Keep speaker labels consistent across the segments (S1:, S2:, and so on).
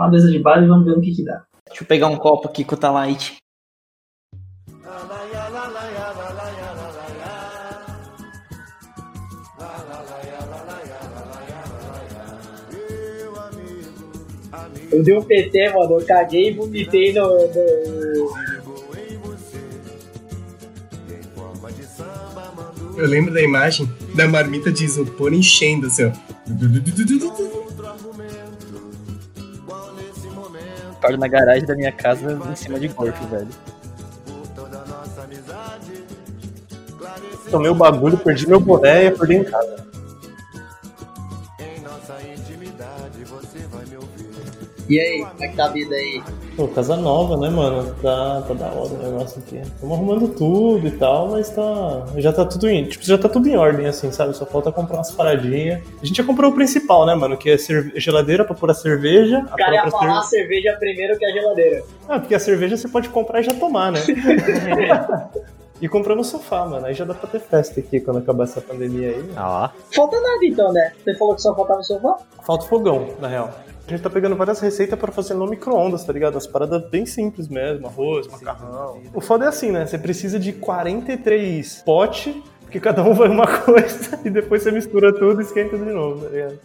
S1: uma mesa de bar e vamos ver o que que dá.
S2: Deixa eu pegar um copo aqui com o Talite.
S3: Eu dei um PT, mano, eu caguei e vomitei no. no...
S4: Eu lembro da imagem da marmita de isopor enchendo, assim, ó.
S2: Paro na garagem da minha casa em cima de golfe, velho.
S5: Tomei o bagulho, perdi meu boné e acordei em casa.
S3: E aí, como é que tá a vida aí?
S5: Pô, casa nova, né, mano? Tá, tá da hora o negócio aqui. Estamos arrumando tudo e tal, mas tá. Já tá tudo em. Tipo, já tá tudo em ordem, assim, sabe? Só falta comprar umas paradinhas. A gente já comprou o principal, né, mano? Que é cerve- geladeira pra pôr a cerveja.
S3: O cara ia falar a
S5: cerve-
S3: cerveja primeiro que a geladeira.
S5: Ah, porque a cerveja você pode comprar e já tomar, né? e comprar no sofá, mano. Aí já dá pra ter festa aqui quando acabar essa pandemia aí.
S2: Ah lá.
S3: Falta nada então, né? Você falou que só faltava o sofá?
S5: Falta o fogão, na real. A gente tá pegando várias receitas pra fazer no micro-ondas, tá ligado? As paradas bem simples mesmo, arroz, macarrão. O foda é assim, né? Você precisa de 43 potes, porque cada um vai uma coisa, e depois você mistura tudo e esquenta de novo, tá ligado?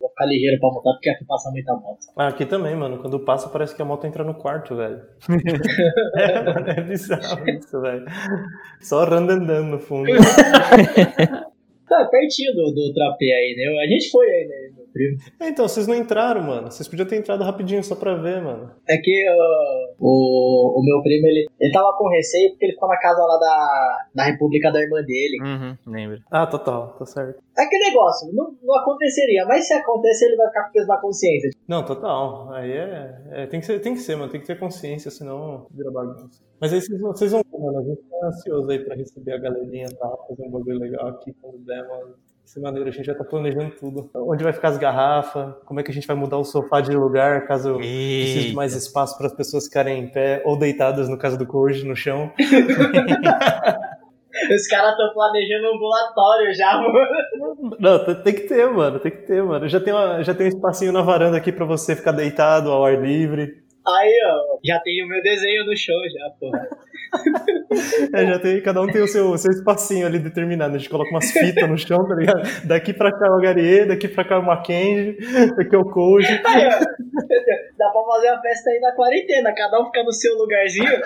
S3: Vou ficar ligeiro pra montar porque aqui passa muita moto.
S5: Ah, aqui também, mano. Quando passa, parece que a moto entra no quarto, velho. é, mano, é bizarro isso, velho. Só andando no fundo.
S3: Tá pertinho do, do trapé aí, né? A gente foi aí, né,
S5: É, Então, vocês não entraram, mano. Vocês podiam ter entrado rapidinho só pra ver, mano.
S3: É que ó, o, o meu primo, ele, ele tava com receio porque ele ficou na casa lá da, da República da irmã dele.
S2: Uhum, lembro.
S5: Ah, total, tá certo.
S3: É que negócio, não, não aconteceria, mas se acontece, ele vai ficar com peso na consciência.
S5: Não, total. Aí é. é, tem, que ser, tem que ser, mano. Tem que ter consciência, senão vira bagunça. Mas aí vocês, vão- vocês vão ver, mano. A gente tá ansioso aí pra receber a galerinha e tal, fazer um bagulho legal aqui quando der, mano. Dessa maneira, a gente já tá planejando tudo. Onde vai ficar as garrafas, como é que a gente vai mudar o sofá de lugar, caso precise de mais espaço para as pessoas ficarem em pé ou deitadas, no caso do Koji, no chão.
S3: Os caras estão planejando um ambulatório já, mano.
S5: Não, tem- que ter, mano. Tem que ter, mano. Já tem, uma, já tem um espacinho na varanda aqui pra você ficar deitado ao ar livre.
S3: Aí, ó, já tem o meu desenho no chão já, porra.
S5: É, já tem, cada um tem o seu, o seu espacinho ali determinado. A gente coloca umas fitas no chão, tá ligado? Daqui pra cá é o Garie, daqui pra cá é o Mackenzie, daqui é o Koji.
S3: Aí, ó, dá pra fazer uma festa aí na quarentena, cada um fica no seu lugarzinho.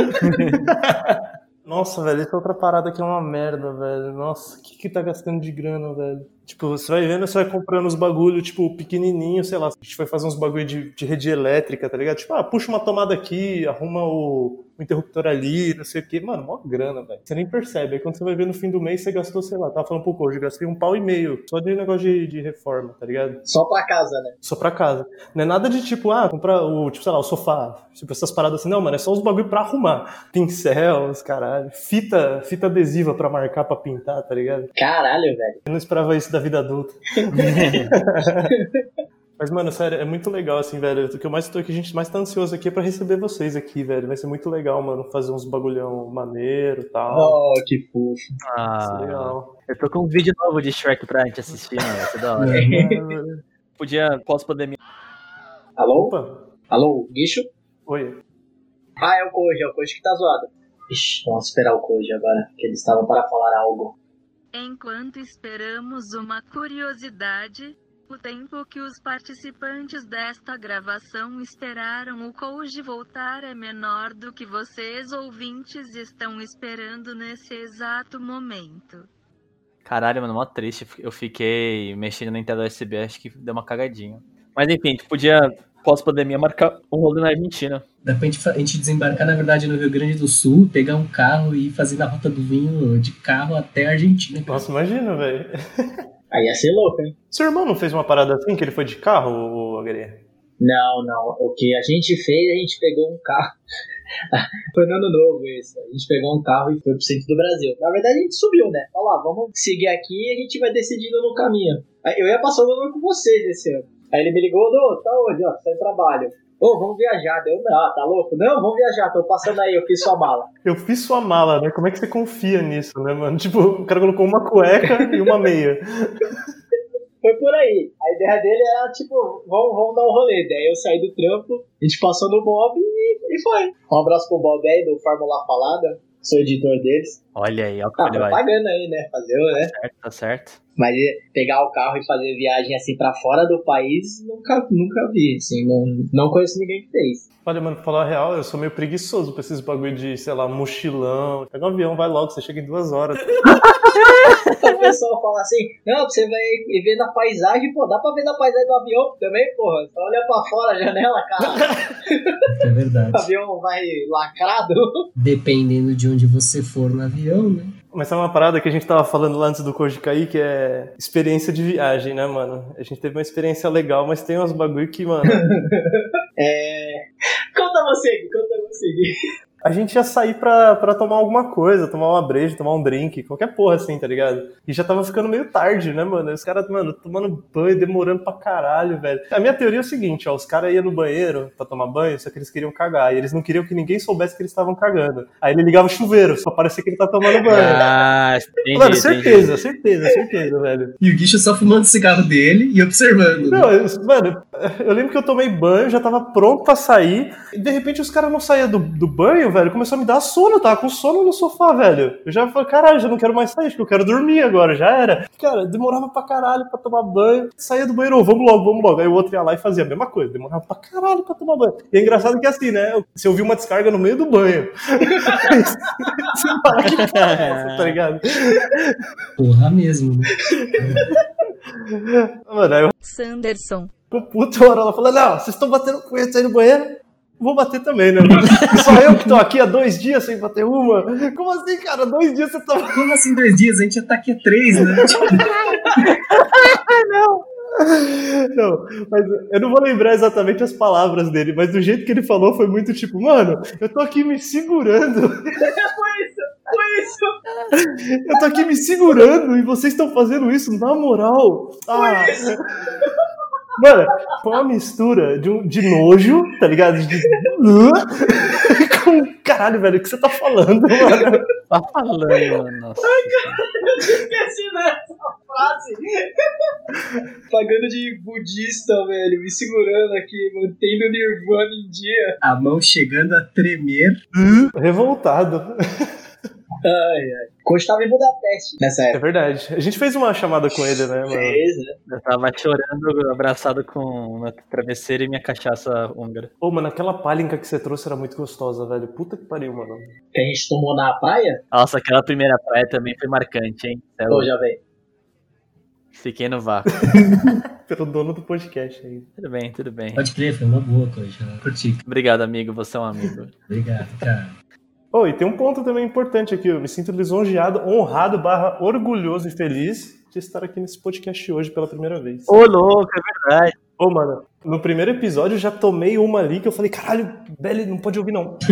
S5: Nossa, velho, essa outra parada aqui é uma merda, velho. Nossa, o que que tá gastando de grana, velho? Tipo, você vai vendo, você vai comprando os bagulho, tipo, pequenininho, sei lá. A gente vai fazer uns bagulho de, de rede elétrica, tá ligado? Tipo, ah, puxa uma tomada aqui, arruma o, o interruptor ali, não sei o quê. Mano, mó grana, velho. Você nem percebe. Aí quando você vai ver no fim do mês, você gastou, sei lá, tava falando pro hoje, gastei um pau e meio só de negócio de, de reforma, tá ligado?
S3: Só pra casa, né?
S5: Só pra casa. Não é nada de tipo, ah, comprar o, tipo, sei lá, o sofá. Tipo, essas paradas assim. Não, mano, é só os bagulho pra arrumar. Pincel, os caralho. Fita, fita adesiva pra marcar, pra pintar, tá ligado?
S3: Caralho, velho.
S5: Eu não esperava isso da vida adulta. Mas, mano, sério, é muito legal, assim, velho. O que eu mais tô que a gente mais tá ansioso aqui é pra receber vocês aqui, velho. Vai ser muito legal, mano, fazer uns bagulhão maneiro e tal.
S3: Oh, que fofo.
S2: Ah,
S5: legal.
S2: eu tô com um vídeo novo de Shrek pra gente assistir, mano. Vai ser da hora. Podia, pós-pandemia.
S3: Alô?
S5: Opa,
S3: Alô, guicho?
S5: oi.
S3: Ah, é o Koji, é o Koji que tá zoado. Ixi, vamos esperar o Koji agora, que eles estavam para falar algo.
S6: Enquanto esperamos uma curiosidade, o tempo que os participantes desta gravação esperaram o Koji voltar é menor do que vocês ouvintes estão esperando nesse exato momento.
S2: Caralho, mano, mó triste. Eu fiquei mexendo na entrada USB, acho que deu uma cagadinha. Mas enfim, a gente podia, pós-pandemia, marcar um rolê na Argentina.
S4: Dá pra gente, a gente desembarcar, na verdade, no Rio Grande do Sul, pegar um carro e ir fazer a rota do vinho de carro até a Argentina. cara.
S5: Nossa, imagina, velho.
S3: Aí ia ser louco, hein?
S5: Seu irmão não fez uma parada assim, que ele foi de carro, o Agri?
S3: Não, não. O que a gente fez, a gente pegou um carro. foi no ano novo isso. A gente pegou um carro e foi pro centro do Brasil. Na verdade, a gente subiu, né? Falou, vamos seguir aqui e a gente vai decidindo no caminho. Eu ia passar o ano com vocês esse ano. Aí ele me ligou, Ô, tá onde? Ó, tá em trabalho. Ô, vamos viajar. Deu, não, ah, tá louco? Não, vamos viajar, tô passando aí, eu fiz sua mala.
S5: Eu fiz sua mala, né? Como é que você confia nisso, né, mano? Tipo, o cara colocou uma cueca e uma meia.
S3: foi por aí. A ideia dele era, tipo, vamos, vamos dar um rolê. Daí eu saí do trampo, a gente passou no Bob e, e foi. Um abraço pro Bob aí, do Fórmula Falada. Sou editor deles.
S2: Olha aí, ó,
S3: Ah,
S2: ele
S3: tá
S2: vai.
S3: pagando aí, né? Fazer, o, né?
S2: Certo, tá certo.
S3: Mas pegar o carro e fazer viagem assim pra fora do país, nunca, nunca vi. Assim, não, não conheço ninguém que fez.
S5: Olha, mano, pra falar a real, eu sou meio preguiçoso pra esses bagulho de, sei lá, mochilão. Pega um avião, vai logo, você chega em duas horas.
S3: O pessoal fala assim, não, você vai ver na paisagem, pô, dá pra ver na paisagem do avião também, porra. Só olha pra fora a janela, cara.
S4: É verdade.
S3: O avião vai lacrado.
S4: Dependendo de onde você for no avião, né?
S5: Mas sabe uma parada que a gente tava falando lá antes do Koji cair, que é experiência de viagem, né, mano? A gente teve uma experiência legal, mas tem uns bagulho que, mano.
S3: É. Conta você, conta você.
S5: A gente ia sair pra, pra tomar alguma coisa, tomar uma breja, tomar um drink, qualquer porra assim, tá ligado? E já tava ficando meio tarde, né, mano? Os caras, mano, tomando banho, demorando pra caralho, velho. A minha teoria é o seguinte, ó, os caras iam no banheiro pra tomar banho, só que eles queriam cagar. E eles não queriam que ninguém soubesse que eles estavam cagando. Aí ele ligava o chuveiro, só parecia que ele tá tomando banho.
S2: Ah, entendi,
S5: mano,
S2: entendi.
S5: certeza, certeza, certeza, velho.
S4: E o Guicho só fumando o cigarro dele e observando.
S5: Não, eu- mano, eu lembro que eu tomei banho, já tava pronto pra sair, e de repente os caras não saíam do, do banho, velho, começou a me dar sono, eu tava com sono no sofá, velho. Eu já falei, caralho, já não quero mais sair, acho que eu quero dormir agora, já era. Cara, demorava pra caralho pra tomar banho, saía do banheiro, vamos logo, vamos logo. Aí o outro ia lá e fazia a mesma coisa, demorava pra caralho pra tomar banho. E é engraçado que é assim, né, você ouviu uma descarga no meio do banho. você fala, que porra é essa, tá ligado?
S4: Porra mesmo, né?
S5: Mano, aí eu
S6: Sanderson.
S5: Ficou uma hora ela falou, não, vocês estão batendo punheta aí no banheiro? Vou bater também, né? Só eu que tô aqui há dois dias sem bater uma? Como assim, cara? Dois dias você tá...
S4: Como assim dois dias? A gente já tá aqui há três, né?
S5: Não, mas eu não vou lembrar exatamente as palavras dele, mas do jeito que ele falou foi muito tipo, mano, eu tô aqui me segurando.
S3: Foi isso, foi isso.
S5: Eu tô aqui me segurando e vocês estão fazendo isso na moral. Ah. Mano, foi uma mistura de, um- de nojo, tá ligado? De... Com caralho, velho, o que você tá falando, mano?
S2: Tá falando, mano. Nossa.
S3: Esqueci dessa frase. Pagando de budista, velho. Me segurando aqui, mantendo o Nirvana em dia.
S4: A mão chegando a tremer.
S5: Revoltado.
S3: Ai, ai. Coach tava em Budapeste nessa
S5: É
S3: época.
S5: verdade. A gente fez uma chamada com ele, né, mano?
S3: Fez, né?
S2: Eu tava chorando, abraçado com meu travesseiro e minha cachaça húngara.
S5: Ô, mano, aquela pálinca que você trouxe era muito gostosa, velho. Puta que pariu, mano.
S3: Que a gente tomou na praia.
S2: Nossa, aquela primeira praia também foi marcante, hein? Cê é louco.
S3: jovem.
S2: Fiquei no vácuo.
S5: Pelo dono do podcast aí.
S2: tudo bem, tudo bem.
S4: Pode crer, foi uma boa coisa. Curti.
S2: Obrigado, amigo. Você é um amigo.
S4: Obrigado, cara.
S5: Oh, e tem um ponto também importante aqui. Eu me sinto lisonjeado, honrado, barra orgulhoso e feliz de estar aqui nesse podcast hoje pela primeira vez.
S2: Ô, louco, é verdade.
S5: Ô, mano, no primeiro episódio eu já tomei uma ali que eu falei, caralho, Belly, não pode ouvir não.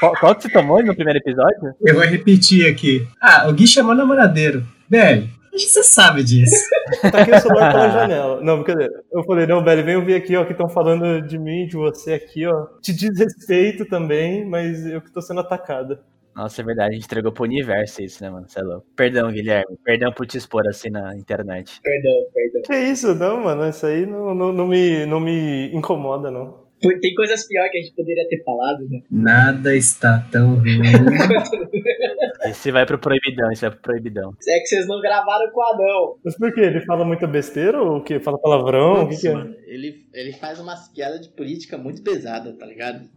S2: Qual, qual que você tomou no primeiro episódio?
S4: Eu vou repetir aqui. Ah, o Gui chamou namoradeiro. Que você sabe disso.
S5: Taquei o celular pela janela. Não, brincadeira. Eu falei, não, Belly, vem ouvir aqui, ó, que estão falando de mim, de você aqui, ó. Te desrespeito também, mas eu que tô sendo atacada.
S2: Nossa, é verdade. A gente entregou pro universo isso, né, mano? Você é louco. Perdão, Guilherme. Perdão por te expor assim na internet.
S3: Perdão, perdão.
S5: Que isso? Não, mano, isso aí não, não, não, me, não me incomoda, não.
S3: Tem coisas piores que a gente poderia ter falado, né?
S4: Nada está tão ruim.
S2: Esse vai pro proibidão, esse vai pro proibidão.
S3: É que vocês não gravaram com o Adão.
S5: Mas por quê? Ele fala muita besteira ou o quê? Fala palavrão? O que, que é?
S7: mano, ele, ele faz umas piadas de política muito pesadas, tá ligado?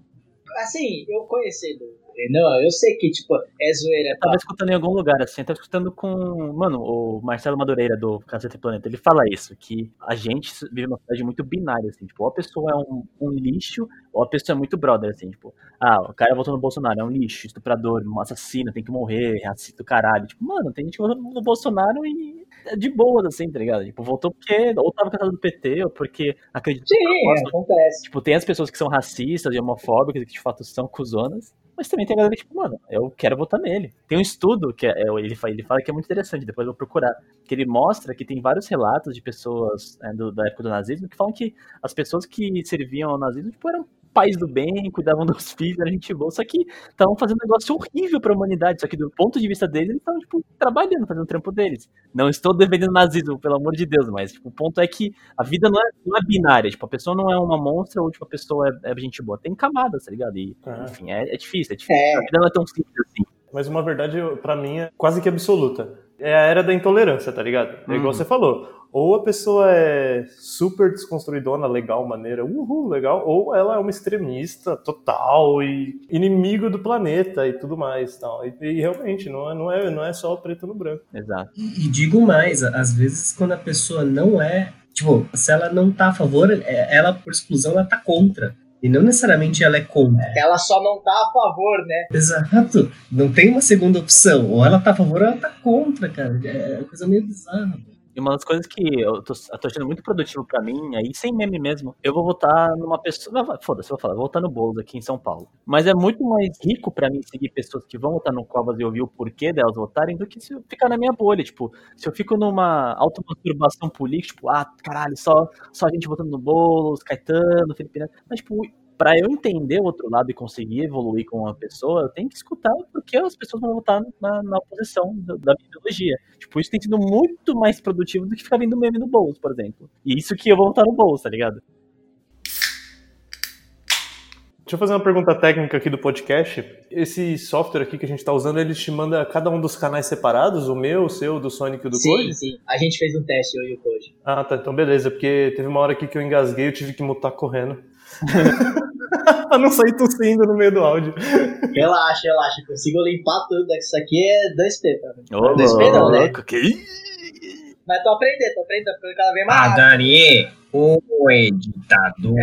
S3: Assim, eu conhecendo o Renan, eu sei que, tipo, é zoeira.
S2: Eu tava
S3: Tá?
S2: escutando em algum lugar, assim, eu tava escutando com, mano, o Marcelo Madureira do Cacete Planeta, ele fala isso, que a gente vive numa cidade muito binária, assim, tipo, ou a pessoa é um, um lixo, ou a pessoa é muito brother, assim, tipo, ah, o cara votou no Bolsonaro, é um lixo, estuprador, um assassino, tem que morrer, racista do caralho, tipo, mano, tem gente que votou no Bolsonaro e de boas, assim, tá ligado? Tipo, votou porque, ou tava casado do PT, ou porque acredita
S3: Sim,
S2: propósito,
S3: acontece.
S2: Tipo, tem as pessoas que são racistas e homofóbicas, que de fato são cuzonas, mas também tem a galera que, tipo, mano, eu quero votar nele. Tem um estudo que é, é- ele, fa- ele fala que é muito interessante, depois eu vou procurar, que ele mostra que tem vários relatos de pessoas é, do- da época do nazismo que falam que as pessoas que serviam ao nazismo, tipo, eram pais do bem, cuidavam dos filhos, era gente boa, só que estavam fazendo um negócio horrível pra humanidade, só que do ponto de vista deles, eles estavam, tipo, trabalhando, fazendo o trampo deles. Não estou defendendo nazismo, pelo amor de Deus, mas, tipo, o ponto é que a vida não é, não é binária, tipo, a pessoa não é uma monstra ou, tipo, a pessoa é, é gente boa. Tem camadas, tá ligado? E,
S5: Ah.
S2: enfim, é, é difícil, é difícil.
S3: É.
S2: A vida não é tão simples assim.
S5: Mas uma verdade, pra mim, é quase que absoluta. É a era da intolerância, tá ligado? É igual
S2: Uhum.
S5: você falou. Ou a pessoa é super desconstruidona, legal, maneira, uhul, legal, ou ela é uma extremista total e inimigo do planeta e tudo mais. Tal. E, e realmente, não é, não, é, não é só o preto no branco.
S2: Exato.
S4: E, e digo mais, às vezes quando a pessoa não é, tipo, se ela não tá a favor, é- ela por exclusão ela tá contra. E não necessariamente ela é contra.
S3: Ela só não tá a favor, né?
S4: Exato. Não tem uma segunda opção. Ou ela tá a favor ou ela tá contra, cara. É uma coisa meio bizarra.
S2: E uma das coisas que eu tô, eu tô achando muito produtivo pra mim, aí sem meme mesmo, eu vou votar numa pessoa. Foda-se, vou falar, vou votar no Boulos aqui em São Paulo. Mas é muito mais rico pra mim seguir pessoas que vão votar no Covas e ouvir o porquê delas votarem do que se eu ficar na minha bolha. Tipo, se eu fico numa automasturbação política, tipo, ah, caralho, só, só a gente votando no Boulos, Caetano, Felipe Neto. Mas, tipo, pra eu entender o outro lado e conseguir evoluir com uma pessoa, eu tenho que escutar porque as pessoas vão votar na, na oposição da, minha ideologia. Tipo, isso tem sido muito mais produtivo do que ficar vendo meme no Boulos, por exemplo. E isso que eu vou votar no Boulos, tá ligado?
S5: Deixa eu fazer uma pergunta técnica aqui do podcast. Esse software aqui que a gente tá usando, ele te manda cada um dos canais separados? O meu, o seu, o do Sonic e o do
S3: sim,
S5: Code?
S3: sim. A gente fez um teste, eu e o Code.
S5: Ah, tá. Então beleza, porque teve uma hora aqui que eu engasguei, eu tive que mutar correndo. pra não sair tossindo no meio do áudio.
S3: Relaxa, relaxa. Consigo limpar tudo. Isso aqui é 2P pra mim.
S2: Ô,
S3: Não espera, né?
S2: que
S3: Mas tô aprendendo, tô aprendendo, tô ficando cada vez mais
S4: Ah,
S3: rápido.
S4: Dani, o editador.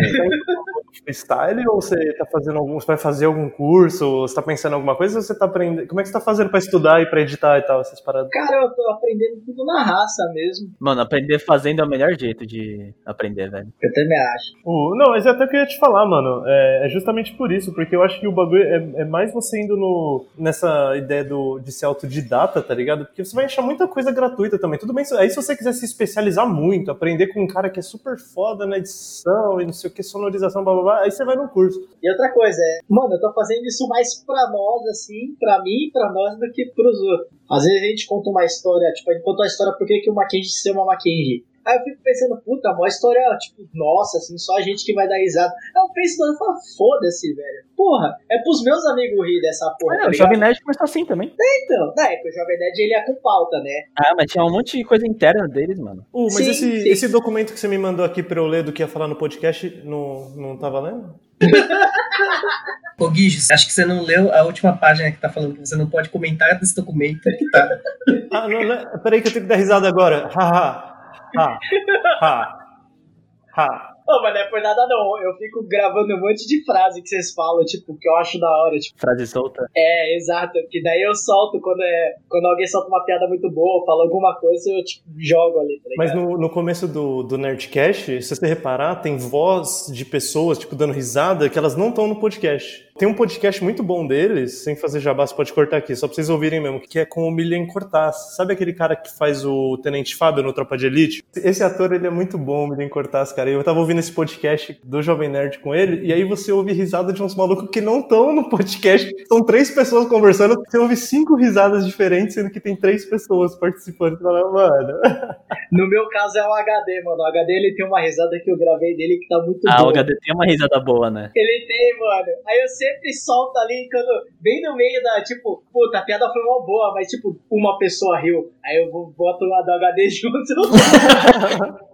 S5: Freestyle ou você tá fazendo algum. Você vai fazer algum curso? Ou você tá pensando em alguma coisa ou você tá aprendendo. Como é que você tá fazendo pra estudar e pra editar e tal, essas paradas?
S3: Cara, eu tô aprendendo tudo na raça mesmo.
S2: Mano, aprender fazendo é o melhor jeito de aprender, velho.
S3: Eu também acho.
S5: O- não, mas é até o que eu ia te falar, mano. É, é justamente por isso, porque eu acho que o bagulho é, é mais você indo no, nessa ideia do, de ser autodidata, tá ligado? Porque você vai achar muita coisa gratuita também. Tudo bem, aí se você quiser se especializar muito, aprender com um cara que é super foda na edição e não sei o que, sonorização, blá blá blá, aí você vai no curso.
S3: E outra coisa é, mano, eu tô fazendo isso mais pra nós, assim, pra mim e pra nós do que pros outros. Às vezes a gente conta uma história, tipo, a gente conta uma história por que o Mackenzie se chama Mackenzie. Aí eu fico pensando, puta, uma história, tipo, nossa, assim, só a gente que vai dar risada. Aí eu penso, eu falo, foda-se, velho. Porra, é pros meus amigos rir dessa porra.
S2: É,
S3: tá
S2: o? Jovem Nerd começou assim também.
S3: Então, né, que o Jovem Nerd ele é com pauta, né?
S2: Ah, mas tinha um monte de coisa interna deles, mano.
S5: Uh, mas
S3: Sim,
S5: esse,
S3: sim.
S5: esse documento que você me mandou aqui pra eu ler do que ia falar no podcast, não, não tá valendo?
S4: Ô, Guijo, acho que você não leu a última página que tá falando que você não pode comentar desse documento que tá.
S5: Ah, não, não, peraí que eu tenho que dar risada agora. Ha, ha, ha, ha.
S3: Não, mas não é por nada não. Eu fico gravando um monte de frase que vocês falam, tipo, que eu acho da hora. Tipo,
S2: Frase solta.
S3: é, exato. Que daí eu solto quando, é, quando alguém solta uma piada muito boa, fala alguma coisa, eu tipo, jogo ali, tá?
S5: Mas no, no começo do, do Nerdcast, se você reparar, tem voz de pessoas, tipo, dando risada, que elas não estão no podcast. Tem um podcast muito bom deles, sem fazer jabá, você pode cortar aqui, só pra vocês ouvirem mesmo, que é com o Milian Cortaz. Sabe aquele cara que faz o Tenente Fábio no Tropa de Elite? Esse ator, ele é muito bom, o Milian Cortaz, cara. Eu tava ouvindo esse podcast do Jovem Nerd com ele, e aí você ouve risada de uns malucos que não estão no podcast. São três pessoas conversando, você ouve cinco risadas diferentes, sendo que tem três pessoas participando. Fala, mano...
S3: No meu caso é o HD, mano. O HD ele tem uma risada que eu gravei dele que tá muito
S2: Ah,
S3: boa.
S2: o HD tem uma risada boa, né?
S3: Ele tem, mano. Aí eu sempre solto ali quando. Bem no meio da, tipo, puta, a piada foi uma boa, mas tipo, uma pessoa riu. Aí eu boto lá do HD junto.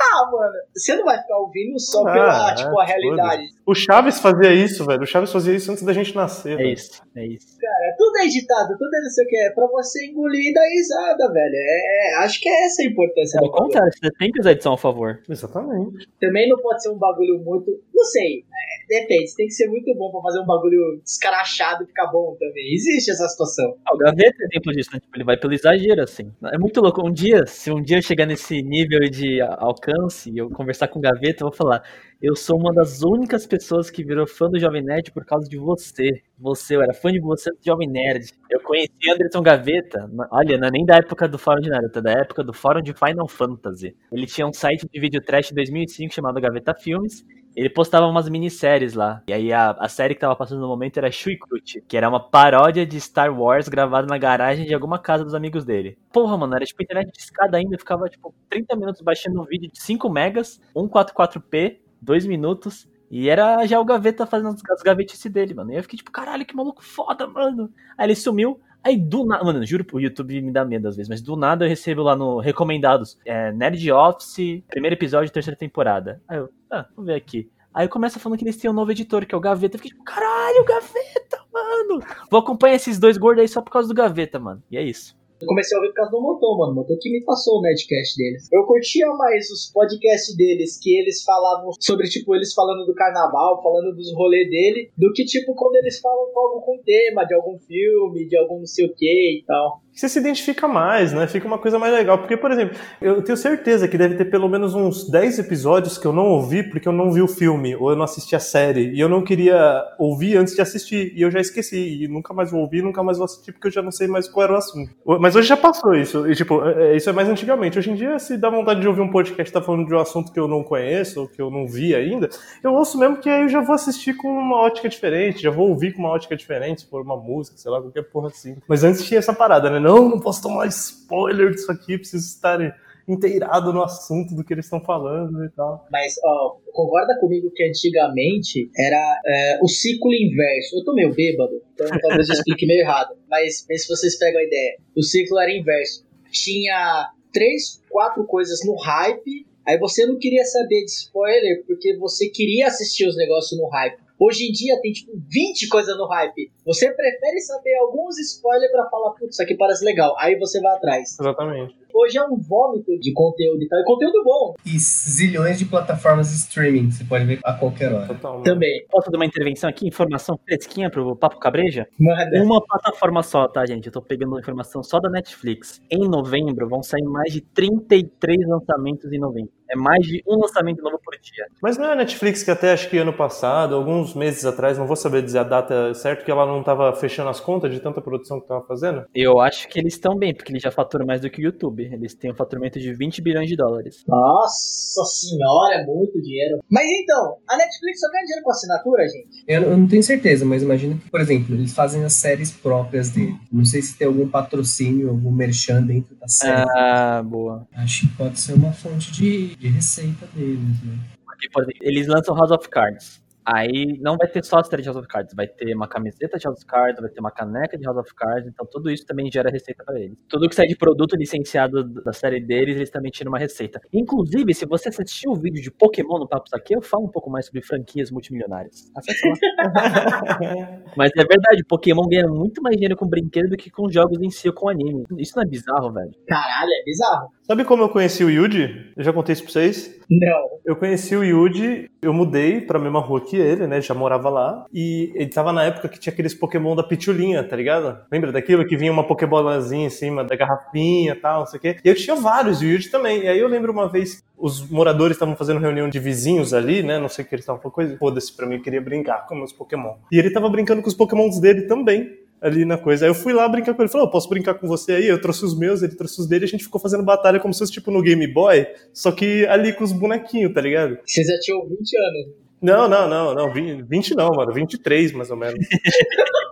S3: ah, mano, você não vai ficar ouvindo só
S5: Ah,
S3: pela,
S5: é,
S3: tipo, a realidade.
S5: O Chaves fazia isso, velho. O Chaves fazia isso antes da gente nascer.
S2: É
S5: velho.
S2: isso, é isso.
S3: Cara, tudo é editado, tudo é não sei o que. É pra você engolir e dar risada, velho. É, acho que é essa a importância bagulho.
S2: contrário, você tem que usar a edição a favor.
S5: Exatamente.
S3: Também não pode ser um bagulho muito. Não sei. é, depende. Você tem que ser muito bom pra fazer um bagulho descarachado e ficar bom também. Existe essa situação.
S2: Ah, o Gaveta é exemplo disso, né? Tipo, ele vai pelo exagero, assim. É muito louco. Um dia, se um dia eu chegar nesse nível de alcance e eu conversar com o Gaveta, eu vou falar: eu sou uma das únicas pessoas que virou fã do Jovem Nerd por causa de você. Você, eu era fã de você do Jovem Nerd. Eu conheci Anderson Gaveta, olha, não é nem da época do Fórum de Naruto, é da época do Fórum de Final Fantasy. Ele tinha um site de vídeo trash em 2005 chamado Gaveta Filmes. ele postava umas minisséries lá. E aí a, a série que tava passando no momento era Shuikut, que era uma paródia de Star Wars gravada na garagem de alguma casa dos amigos dele. Porra, mano, era tipo internet de escada ainda, ficava tipo 30 minutos baixando um vídeo de 5 megas, 144p, 2 minutos. E era já o Gaveta fazendo as as gavetices dele, mano. E eu fiquei tipo, caralho, que maluco foda, mano. Aí ele sumiu. Aí do nada, mano, juro pro YouTube me dá medo às vezes, mas do nada eu recebo lá no Recomendados, é, Nerd Office, primeiro episódio, terceira temporada. Aí eu, ah, vamos ver aqui. Aí começa falando que eles têm um novo editor, que é o Gaveta. Eu fiquei tipo, caralho, Gaveta, mano. Vou acompanhar esses dois gordos aí só por causa do Gaveta, mano. E é isso.
S3: Eu comecei a ouvir por causa do Motor, mano. O Motor que me passou o Nerdcast deles. Eu curtia mais os podcasts deles, que eles falavam sobre, tipo, eles falando do carnaval, falando dos rolês dele, do que, tipo, quando eles falam com algum tema, de algum filme, de algum não sei o que e tal.
S5: Você se identifica mais, né? Fica uma coisa mais legal. Porque, por exemplo, eu tenho certeza que deve ter pelo menos uns 10 episódios que eu não ouvi porque eu não vi o filme ou eu não assisti a série. E eu não queria ouvir antes de assistir. E eu já esqueci. E nunca mais vou ouvir, nunca mais vou assistir porque eu já não sei mais qual era o assunto. Mas hoje já passou isso. E, tipo, é- é- isso é mais antigamente. Hoje em dia, se dá vontade de ouvir um podcast que tá falando de um assunto que eu não conheço ou que eu não vi ainda, eu ouço mesmo que aí eu já vou assistir com uma ótica diferente. Já vou ouvir com uma ótica diferente, se for uma música, sei lá, qualquer porra assim. Mas antes tinha essa parada, né? Não, não posso tomar spoiler disso aqui, preciso estar inteirado no assunto do que eles estão falando e tal.
S3: Mas, ó, concorda comigo que antigamente era é, o ciclo inverso. Eu tô meio bêbado, então talvez eu explique meio errado. Mas vê se vocês pegam a ideia. O ciclo era inverso. Tinha três, quatro coisas no hype. Aí você não queria saber de spoiler porque você queria assistir os negócios no hype. Hoje em dia tem tipo 20 coisas no hype. Você prefere saber alguns spoilers pra falar, putz, isso aqui parece legal. Aí você vai atrás.
S5: Exatamente.
S3: Hoje é um vômito de conteúdo e tal. E conteúdo bom
S4: E zilhões de plataformas de streaming, você pode ver a qualquer hora.
S5: Total.
S3: também.
S2: Posso dar uma intervenção aqui? Informação fresquinha pro Papo Cabreja?
S3: Manda.
S2: Uma plataforma só, tá, gente? Eu tô pegando informação só da Netflix. Em novembro vão sair mais de 33 lançamentos em novembro. É mais de um lançamento novo por dia.
S5: Mas não é a Netflix que até acho que ano passado, alguns meses atrás, não vou saber dizer a data certa, que ela não tava fechando as contas de tanta produção que tava fazendo?
S2: Eu acho que eles estão bem, porque eles já faturam mais do que o YouTube. Eles têm um faturamento de 20 bilhões de dólares.
S3: Nossa senhora, é muito dinheiro. Mas então, a Netflix só ganha dinheiro com assinatura, gente?
S4: Eu, eu não tenho certeza, mas imagino que, por exemplo, eles fazem as séries próprias dele. Não sei se tem algum patrocínio, algum merchan dentro da série.
S2: Ah, boa.
S4: Acho que pode ser uma fonte de, de receita deles, né?
S2: Porque, por exemplo, eles lançam House of Cards. Aí não vai ter só a série de House of Cards, vai ter uma camiseta de House of Cards, vai ter uma caneca de House of Cards, então tudo isso também gera receita para eles. Tudo que sai de produto licenciado da série deles, eles também tiram uma receita. Inclusive, se você assistiu o vídeo de Pokémon no Papos Aqui, eu falo um pouco mais sobre franquias multimilionárias. Acesse lá. Mas é verdade, Pokémon ganha muito mais dinheiro com brinquedo do que com jogos em si ou com anime. Isso não é bizarro, velho?
S3: Caralho, é bizarro.
S5: Sabe como eu conheci o Yuji? Eu já contei isso pra vocês?
S3: Não.
S5: Eu conheci o Yuji, eu mudei pra mesma rua que ele, né? Já morava lá. E ele tava na época que tinha aqueles Pokémon da Pitulinha, tá ligado? Lembra daquilo que vinha uma Pokébolazinha em cima da garrafinha e tal, não sei o quê? E eu tinha vários, e o Yuji também. E aí eu lembro uma vez, os moradores estavam fazendo reunião de vizinhos ali, né? Não sei o que eles estavam falando, coisa. Foda-se pra mim, eu queria brincar com meus Pokémon. E ele tava brincando com os Pokémons dele também. Ali na coisa. Aí eu fui lá brincar com ele. Falou: "Eu posso brincar com você aí? Eu trouxe os meus, ele trouxe os dele. A gente ficou fazendo batalha como se fosse tipo no Game Boy, só que ali com os bonequinhos, tá ligado?
S3: Vocês já tinham 20 anos.
S5: Não, não, não, não. 20, 20 não, mano. 23 mais ou menos.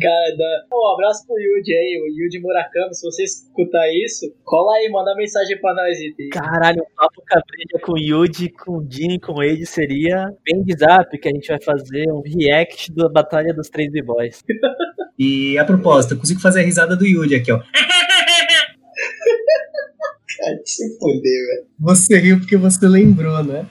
S3: Cara, dá- um abraço pro Yuji aí, o Yuji Murakami. Se você escutar isso, cola aí, manda mensagem pra nós.
S2: Caralho, um papo cabreja com o Yuji, com o Jin, com o Ed seria bem de zap que a gente vai fazer um react da Batalha dos Três B-Boys.
S4: E a propósito, eu consigo fazer a risada do Yuji aqui, ó.
S3: Cara, se fuder, velho.
S4: Você riu porque você lembrou, né?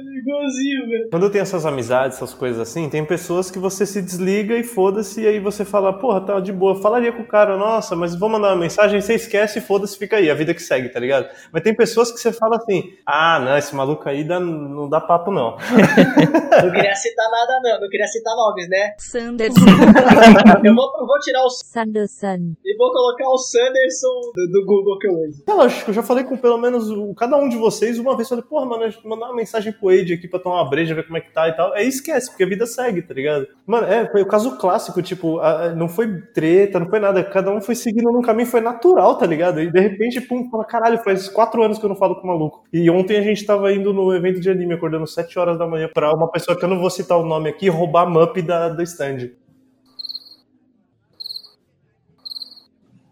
S3: Igualzinho, velho.
S5: Quando eu tenho essas amizades, essas coisas assim, tem pessoas que você se desliga e foda-se, e aí você fala, porra, tá de boa. Falaria com o cara, nossa, mas vou mandar uma mensagem, você esquece e foda-se, fica aí, a vida que segue, tá ligado? Mas tem pessoas que você fala assim, ah, não, esse maluco aí dá- não dá papo não.
S3: Não queria citar nada, não. Não queria citar nomes, né?
S6: Sanderson.
S3: Eu vou, vou tirar o
S6: Sanderson.
S3: e vou colocar o Sanderson do, do Google que eu uso.
S5: É lógico, eu já falei com pelo menos o- cada um de vocês uma vez, falei, porra, mano, mandar uma mensagem pro Vídeo aqui pra tomar uma breja, ver como é que tá e tal. Aí esquece, porque a vida segue, tá ligado? Mano, é, foi o caso clássico, tipo, a- a- não foi treta, não foi nada. Cada um foi seguindo num caminho, foi natural, tá ligado? E de repente, pum, fala, caralho, faz quatro anos que eu não falo com o maluco. E ontem a gente tava indo no evento de anime, acordando sete horas da manhã pra uma pessoa que eu não vou citar o nome aqui, roubar a mup da, do stand.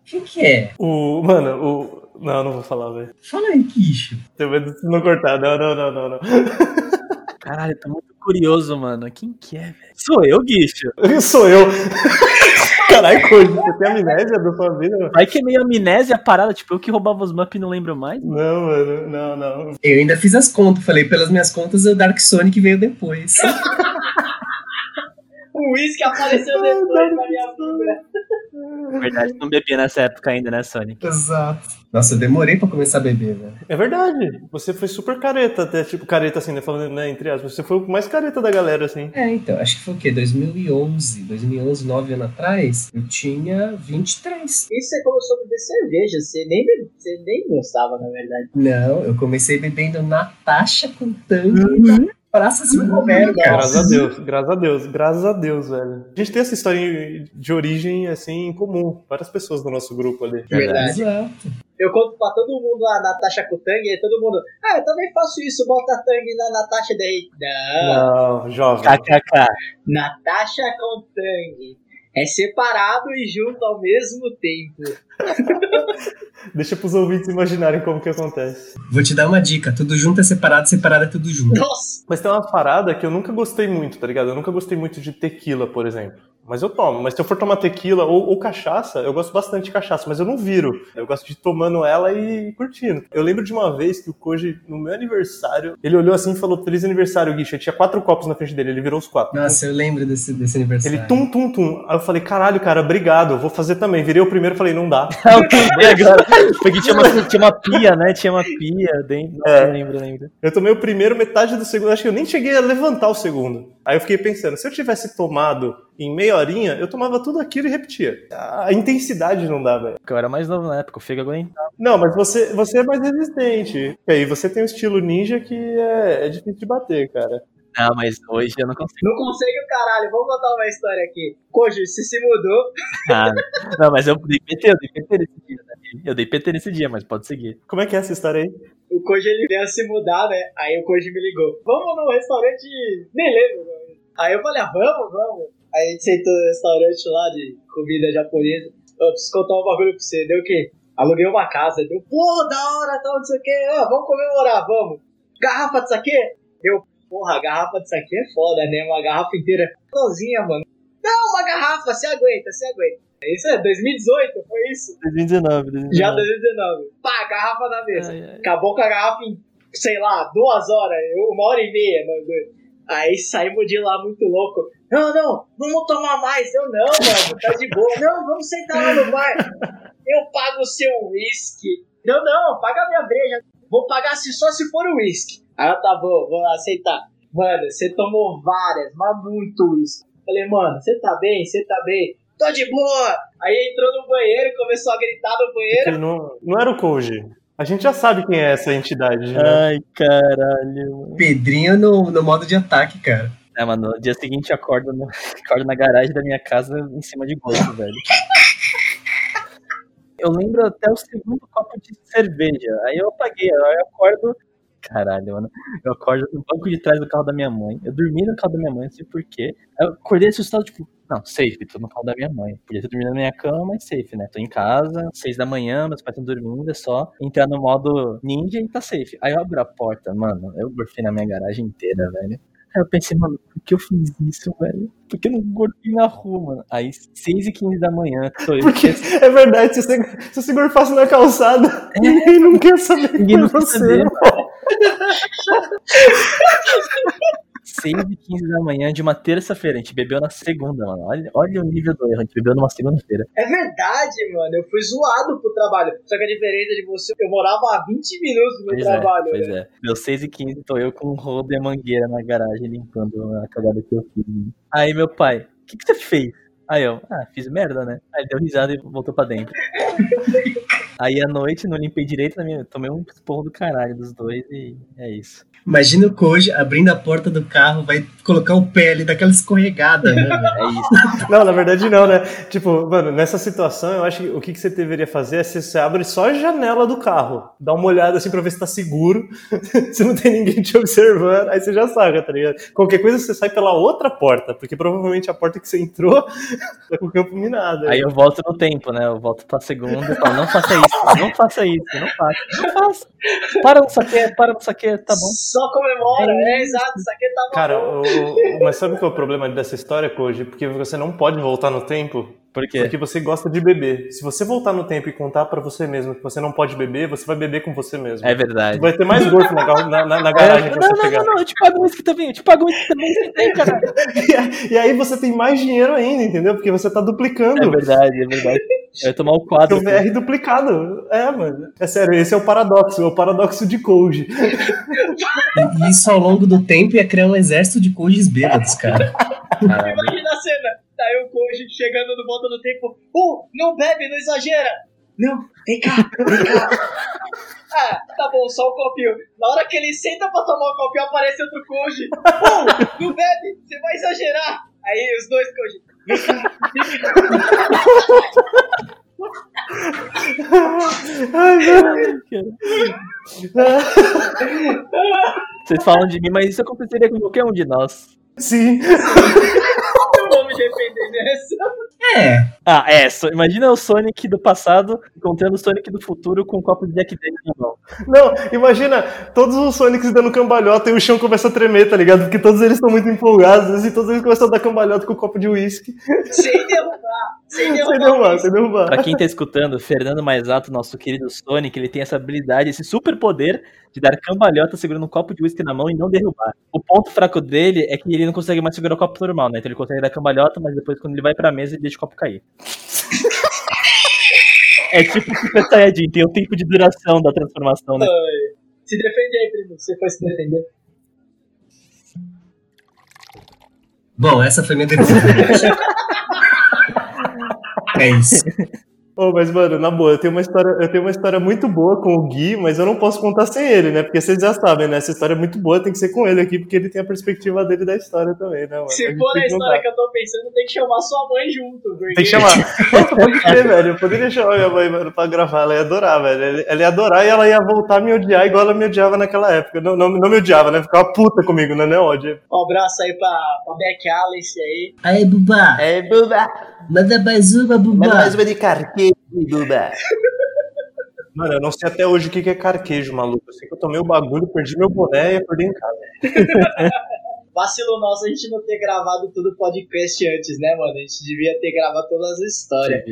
S4: Quem que é?
S5: O. Mano, o. Não, não vou falar, velho.
S4: Fala aí, Quicho.
S5: Tenho medo de não cortar. Não, não, não, não, não.
S2: Caralho, eu tô muito curioso, mano. Quem que é, velho? Sou eu, Guicho.
S5: Sou eu. Caralho, coisa, você tem amnésia da sua vida? mano?
S2: Vai que é meio amnésia a parada, tipo, eu que roubava os Mup e não lembro mais.
S5: Não, mano, não, não.
S4: Eu ainda fiz as contas, falei, pelas minhas contas, o Dark Sonic veio depois.
S3: O uísque apareceu depois na minha vida.
S2: Na verdade, não bebia nessa época ainda, né, Sonic?
S4: Exato. Nossa, eu demorei pra começar a beber, velho.
S5: É verdade. Você foi super careta, até, tipo, careta assim, né? Falando, né, entre aspas. Você foi o mais careta da galera, assim.
S4: É, então, acho que foi o quê? 2011. 2011, nove anos atrás, eu tinha 23.
S3: E você começou a beber cerveja, você nem, bebe- você nem gostava, na verdade.
S4: Não, eu comecei bebendo Natasha com tangue na Praça Silvio Romero, cara.
S5: Graças a Deus, graças a Deus, graças a Deus, velho. A gente tem essa história de origem, assim, em comum. Várias pessoas do nosso grupo ali.
S3: Verdade.
S4: Exato.
S3: Eu conto pra todo mundo a Natasha com tangue, e todo mundo, ah, eu também faço isso, bota tangue na Natasha daí. Não,
S5: Não, jovem.
S2: KKK.
S3: Natasha com tangue. É separado e junto ao mesmo tempo.
S5: Deixa pros ouvintes imaginarem como que acontece.
S4: Vou te dar uma dica: tudo junto é separado, separado é tudo junto.
S3: Nossa!
S5: Mas tem uma parada que eu nunca gostei muito, tá ligado? Eu nunca gostei muito de tequila, por exemplo. Mas eu tomo. Mas se eu for tomar tequila ou, ou cachaça, eu gosto bastante de cachaça, mas eu não viro. Eu gosto de ir tomando ela e curtindo. Eu lembro de uma vez que o Koji, no meu aniversário, ele olhou assim e falou: Feliz aniversário, Guicha. Eu tinha quatro copos na frente dele, ele virou os quatro.
S4: Nossa, eu lembro desse, desse aniversário.
S5: Ele tum, tum, tum. Aí eu falei, caralho, cara, obrigado, eu vou fazer também. Virei o primeiro e falei, não dá.
S2: Agora. Porque tinha uma, tinha uma pia, né? Tinha uma pia dentro.
S5: É.
S2: Eu lembro, eu lembro.
S5: Eu tomei o primeiro, metade do segundo, acho que eu nem cheguei a levantar o segundo. Aí eu fiquei pensando, se eu tivesse tomado em meia horinha, eu tomava tudo aquilo e repetia. A intensidade não dá, velho.
S2: Porque eu era mais novo na época, o Fega aguentava.
S5: Não, mas você, você é mais resistente. E aí você tem um estilo ninja que é, é difícil de bater, cara.
S2: Não, mas hoje eu não consigo.
S3: Não consegue o caralho. Vamos contar uma história aqui. Koji, você se mudou.
S2: Ah, não, mas eu dei PT, eu dei PT nesse dia, né? Eu dei PT nesse dia, mas pode seguir.
S5: Como é que é essa história aí?
S3: O Koji ele veio se mudar, né? Aí o Koji me ligou. Vamos num restaurante. Nem lembro. Aí eu falei, ah, vamos, vamos. Aí a gente sentou no restaurante lá de comida japonesa. Eu preciso contar um bagulho pra você. Deu o quê? Aluguei uma casa. Deu, pô, da hora, tal, não sei o quê. Ah, vamos comemorar, vamos. Garrafa de saquê? Deu, porra, garrafa de saquê é foda, né? Uma garrafa inteira. Sozinha, mano. Não, uma garrafa, você aguenta, você aguenta. Isso é 2018, foi isso?
S2: 2019, 2019.
S3: Já 2019. Pá, garrafa na mesa.
S2: Ai, ai.
S3: Acabou com a garrafa em, sei lá, duas horas, uma hora e meia. Deus. Aí saímos de lá muito louco. Não, não, vamos tomar mais. Eu não, mano, tá de boa. Não, vamos sentar lá no bar. Eu pago o seu whisky. Não, não, paga a minha breja. Vou pagar se só se for o whisky. Aí eu tá bom, vou aceitar. Mano, você tomou várias, mas muito whisky. Falei, mano, você tá bem? Você tá bem? Tô de boa. Aí entrou no banheiro e começou a gritar no banheiro.
S5: Ele não, não era o Koji. A gente já sabe quem é essa entidade, né?
S2: Ai, caralho.
S4: Pedrinho no, no modo de ataque, cara.
S2: É, mano, no dia seguinte eu acordo, no, acordo na garagem da minha casa em cima de gosto, velho. Eu lembro até o segundo copo de cerveja. Aí eu apaguei, aí eu acordo. Caralho, mano. Eu acordo no banco de trás do carro da minha mãe. Eu dormi no carro da minha mãe, não sei porquê. Eu acordei assustado, tipo, não, safe, tô no carro da minha mãe. Podia ter dormido na minha cama, mas safe, né? Tô em casa, seis da manhã, meus pais estão dormindo, é só entrar no modo ninja e tá safe. Aí eu abro a porta, mano, eu gorfei na minha garagem inteira, velho. Aí eu pensei, mano, por que eu fiz isso, velho? Por que eu não gorfei na rua, mano? Aí, 6 e 15 da manhã, tô eu.
S5: Porque é verdade, se você, se você gorfasse na calçada, ninguém não quer saber
S2: Ninguém
S5: é
S2: não
S5: você.
S2: saber, 6 e 15 da manhã de uma terça-feira. A gente bebeu na segunda, mano. Olha, olha o nível do erro. A gente bebeu numa segunda-feira.
S3: É verdade, mano. Eu fui zoado pro trabalho. Só que a diferença de você, eu morava a 20 minutos do meu
S2: Pois é,
S3: trabalho.
S2: pois
S3: né?
S2: é. Deu 6 e 15 tô eu com um e a mangueira na garagem limpando a cagada que eu fiz. Aí meu pai, o que, que você fez? Aí eu, ah, fiz merda, né? Aí ele deu risada e voltou pra dentro. Aí à noite não limpei direito, na minha- tomei um esporro do caralho dos dois e é isso.
S4: Imagina o Koji abrindo a porta do carro, vai colocar o pé ali, daquela escorregada, né?
S2: É isso.
S5: Não, na verdade não, né? Tipo, mano, nessa situação eu acho que o que, que você deveria fazer é você, você abre só a janela do carro, dá uma olhada assim pra ver se tá seguro, se não tem ninguém te observando, aí você já saca, tá ligado? Qualquer coisa você sai pela outra porta, porque provavelmente a porta que você entrou tá com o campo minado.
S2: Aí eu volto no tempo, né? Eu volto pra segunda e falo, não faça isso, não faça isso, não faça, não faça. Para no saque, para no saque, tá bom.
S3: Só comemora, é, exato, isso aqui tá
S5: Cara,
S3: bom.
S5: o- o- mas sabe qual é o problema dessa história, Koji? Porque você não pode voltar no tempo
S2: Por quê?
S5: porque você gosta de beber. Se você voltar no tempo e contar pra você mesmo que você não pode beber, você vai beber com você mesmo.
S2: É verdade.
S5: Vai ter mais gordo na, na- na- na garagem
S2: É,
S5: que
S2: não,
S5: você
S2: não,
S5: chegar.
S2: não, não, eu te pago um uísque também, eu te pago um uísque também, você tem, cara.
S5: E aí você tem mais dinheiro ainda, entendeu? Porque você tá duplicando.
S2: É verdade, é verdade. Eu ia tomar o quadro.
S5: Seu VR duplicado. É, mano. É sério, esse é o paradoxo, é o paradoxo de Koji.
S4: E isso ao longo do tempo ia criar um exército de Kojis bêbados, cara.
S3: Imagina a cena. Daí o Koji chegando no volta do tempo. Uh, não bebe, não exagera. Não, vem cá, vem cá. Ah, tá bom, só um copinho. Na hora que ele senta pra tomar o copinho, aparece outro Koji. Uh, não bebe, você vai exagerar. Aí os dois Koji. Vem cá, vem cá.
S2: Vocês falam de mim, mas isso aconteceria com qualquer um de nós.
S5: Sim.
S3: Me defender dessa.
S4: É,
S2: Ah, é. so- imagina o Sonic do passado encontrando o Sonic do futuro com um copo de Jack Daniels na mão.
S5: Não, imagina todos os Sonics dando cambalhota e o chão começa a tremer, tá ligado? Porque todos eles estão muito empolgados e todos eles começam a dar cambalhota com o copo de uísque.
S3: Sem derrubar. Sem derrubar,
S5: sem derrubar.
S2: Pra quem tá escutando, Fernando Maisato, nosso querido Sonic, ele tem essa habilidade, esse super poder de dar cambalhota segurando um copo de uísque na mão e não derrubar. O ponto fraco dele é que ele não consegue mais segurar o copo normal, né? Então ele consegue dar cambalhota, mas depois quando ele vai pra mesa, ele deixa o copo cair. É tipo o Super Saiyajin, tem o tempo de duração da transformação, né?
S3: Se defende aí, primo. Você foi se defender.
S4: bom, essa foi minha defesa. é isso.
S5: Ô, mas, mano, na boa, eu tenho, uma história, eu tenho uma história muito boa com o Gui, mas eu não posso contar sem ele, né? Porque vocês já sabem, né? Essa história é muito boa, tem que ser com ele aqui, porque ele tem a perspectiva dele da história também, né, mano?
S3: Se for a história
S5: contar.
S3: que eu tô pensando, tem que chamar sua mãe junto. Porque...
S5: Tem que chamar. Nossa, pode crer, velho. Eu poderia chamar minha mãe, mano, pra gravar. Ela ia adorar, velho. Ela- ia adorar e ela ia voltar a me odiar igual ela me odiava naquela época. Não, não, não me odiava, né? Ficava puta comigo, né? Não é ódio.
S3: Um abraço aí pra, pra Beck Alice aí.
S4: Aí, Buba,
S1: É, Buba.
S4: manda mais uma,
S1: Manda
S4: Buba.
S1: mais uma de Buba.
S5: Mano, eu não sei até hoje o que é carquejo, maluco. Eu sei que eu tomei o bagulho, perdi meu boné e ia perder em casa.
S3: Vacilo nosso a gente não ter gravado tudo o podcast antes, né, mano? A gente devia ter gravado todas as histórias.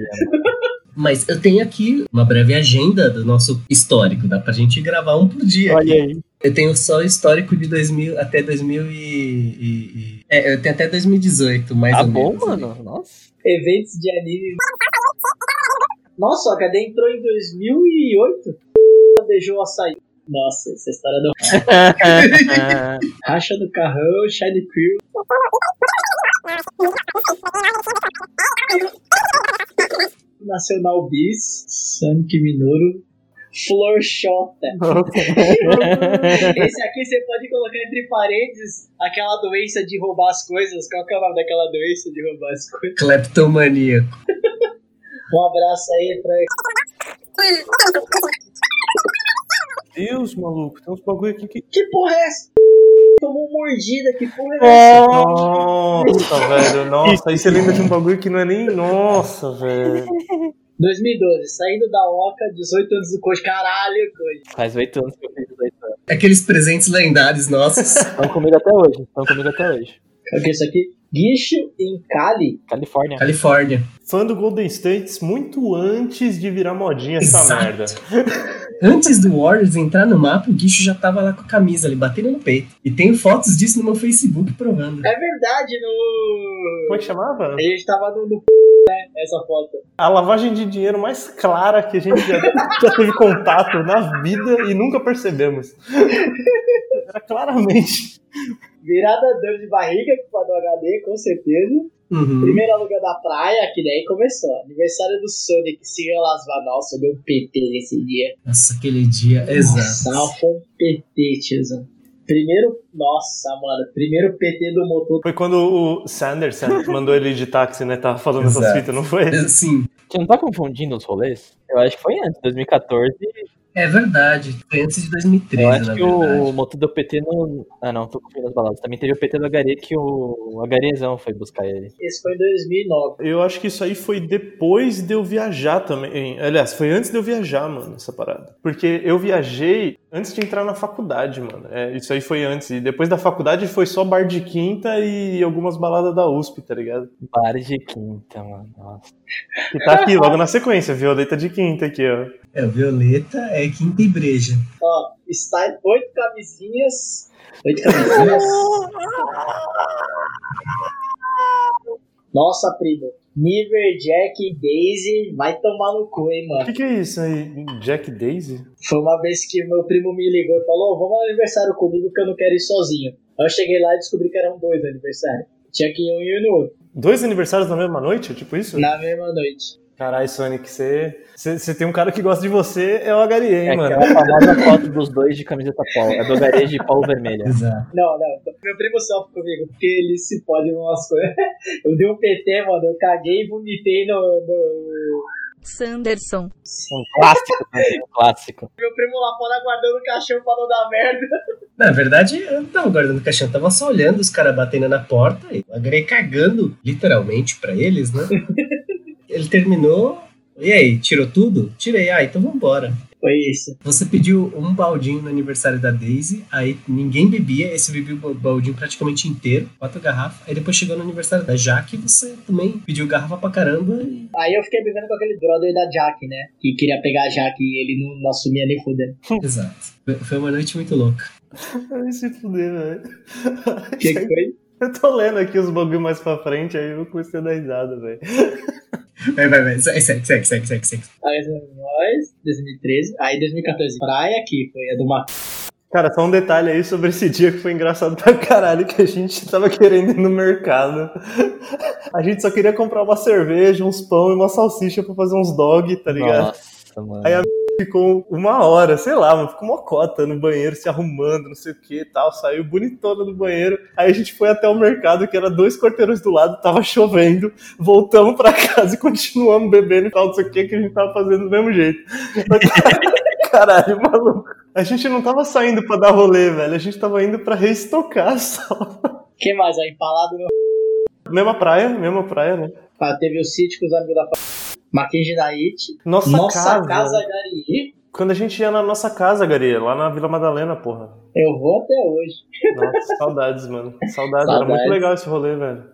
S4: Mas eu tenho aqui uma breve agenda do nosso histórico. Dá pra gente gravar um por dia.
S2: Olha aí.
S4: Eu tenho só o histórico de 2000 até 2000 e, e- e- É, eu tenho até 2018, mais
S2: Tá
S4: ou
S2: bom,
S4: menos.
S2: mano. Nossa.
S3: Eventos de anime. Nossa, a HD entrou em 2008. Beijou o açaí. Nossa, essa história do racha do carrão, Shine Crew. Nacional Bis, Sonic Minoru, Flor Xota. Esse aqui você pode colocar entre parênteses aquela doença de roubar as coisas. Qual que é o nome daquela doença de roubar as coisas?
S4: Cleptomaníaco.
S3: Um abraço aí pra
S5: Deus, maluco. Tem uns bagulho aqui que.
S3: Que porra é essa? Tomou mordida, que porra é essa?
S5: Nossa, velho. Nossa, aí você lembra de um bagulho que não é nem. Nossa, velho.
S3: 2012, saindo da Oca, 18 anos do coach. Caralho, coach.
S2: Faz oito anos que eu fiz 18 anos.
S4: Aqueles presentes lendários nossos.
S2: Estão comigo até hoje. Estão comigo até hoje.
S3: O que é isso aqui? Guicho em Cali.
S2: Califórnia.
S4: Califórnia.
S5: Fã do Golden States muito antes de virar modinha essa
S4: Exato.
S5: merda.
S4: Antes do Warriors entrar no mapa, o Guicho já tava lá com a camisa ali, batendo no peito. E tenho fotos disso no meu Facebook provando.
S3: É verdade, no.
S5: Como é que chamava?
S3: A gente tava no, no né? Essa foto.
S5: A lavagem de dinheiro mais clara que a gente já, já teve contato na vida e nunca percebemos. Era claramente.
S3: Virada dor de barriga que do HD, com certeza.
S4: Uhum.
S3: Primeiro alugando a praia, que daí começou. Aniversário do Sonic, Siga Las Nossa, deu um PT nesse dia.
S4: Nossa, aquele dia, exato.
S3: Nossa, foi um PT, tiozão. Primeiro, nossa, mano, primeiro PT do motor.
S5: Foi quando o Sanderson mandou ele de táxi, né? Tava falando essas fitas, não foi?
S4: Sim,
S2: Você não tá confundindo os rolês? Eu acho que foi antes, 2014.
S4: É verdade. Foi antes de 2013,
S2: Eu acho que
S4: verdade.
S2: o motor do PT não. Ah, não, tô confundindo as baladas. Também teve o PT do Agare que o Agarezão foi buscar ele.
S3: Esse foi em 2009.
S5: Eu acho que isso aí foi depois de eu viajar também. Aliás, foi antes de eu viajar, mano, essa parada. Porque eu viajei antes de entrar na faculdade, mano. É, isso aí foi antes. E depois da faculdade foi só bar de quinta e algumas baladas da USP, tá ligado?
S2: Bar de quinta, mano. Nossa.
S5: Que tá aqui, logo na sequência, Violeta de quinta aqui, ó.
S4: É, o Violeta é quinta e breja.
S3: Ó, está oito camisinhas. Oito camisinhas. Nossa, primo. Niver, Jack e Daisy vai tomar no cu, hein,
S5: O
S3: mano.
S5: que, que é isso aí? Jack Daisy?
S3: Foi uma vez que meu primo me ligou e falou: vamos ao aniversário comigo que eu não quero ir sozinho. Aí eu cheguei lá e descobri que eram dois aniversários. Tinha que ir um e um no outro,
S5: Dois aniversários na mesma noite? Tipo isso?
S3: na mesma noite.
S5: Caralho, Sonic, você, você, você tem um cara que gosta de você, é o Agarie, hein,
S2: É
S5: mano?
S2: aquela famosa foto dos dois de camiseta polo. É do Agare de polo vermelha.
S4: Exato.
S3: Não, não, meu primo sofre comigo, porque ele se pode em umas coisas. Eu dei um PT, mano, eu caguei e vomitei no, no.
S6: Sanderson.
S2: Um clássico também, um clássico.
S3: Meu primo lá fora guardando o caixão pra não dar merda.
S4: Na verdade, eu não tava guardando o caixão, eu tava só olhando os caras batendo na porta e o cagando, literalmente, pra eles, né? Ele terminou. E aí, tirou tudo? Tirei. Ah, então vambora.
S3: Foi isso.
S4: Você pediu um baldinho no aniversário da Daisy, aí ninguém bebia, esse bebeu o baldinho praticamente inteiro, quatro garrafas. Aí depois chegou no aniversário da Jaque, você também pediu garrafa pra caramba e
S3: Aí eu fiquei bebendo com aquele brother da Jack, né? Que queria pegar a Jack e ele não, não assumia nem fudendo.
S4: Exato. Foi- uma noite muito louca.
S5: Ai, se fuder, velho.
S3: O que, que foi?
S5: Eu tô lendo aqui os bagulho mais pra frente, aí eu comecei a dar risada, velho.
S4: Vai, vai, vai. Segue, segue, segue, segue, segue.
S3: Aí nós, 2013. Aí 2014, praia que foi a do Mac.
S5: Cara, só um detalhe aí sobre esse dia que foi engraçado pra caralho, que a gente tava querendo ir no mercado. A gente só queria comprar uma cerveja, uns pão e uma salsicha pra fazer uns dog, tá ligado?
S2: Nossa, mano.
S5: A ficou uma hora, sei lá, mano, ficou uma cota no banheiro, se arrumando, não sei o que e tal, saiu bonitona do banheiro. Aí a gente foi até o mercado, que era dois quarteirões do lado, tava chovendo, voltamos pra casa e continuamos bebendo e tal, não sei o que, que a gente tava fazendo do mesmo jeito. Caralho, maluco. A gente não tava saindo pra dar rolê, velho, a gente tava indo pra reestocar só.
S3: que mais? Aí empalado no.
S5: Mesma praia, mesma praia, né?
S3: Ah, Teve o sítio com os amigos da Mackenzie Night.
S5: Nossa,
S3: Nossa
S5: casa.
S3: casa Gari.
S5: Quando a gente ia na nossa casa, Garia, lá na Vila Madalena, porra.
S3: Eu vou até hoje.
S5: Nossa, saudades, mano. Saudades. Era
S3: Saudades.
S5: muito legal esse rolê, velho.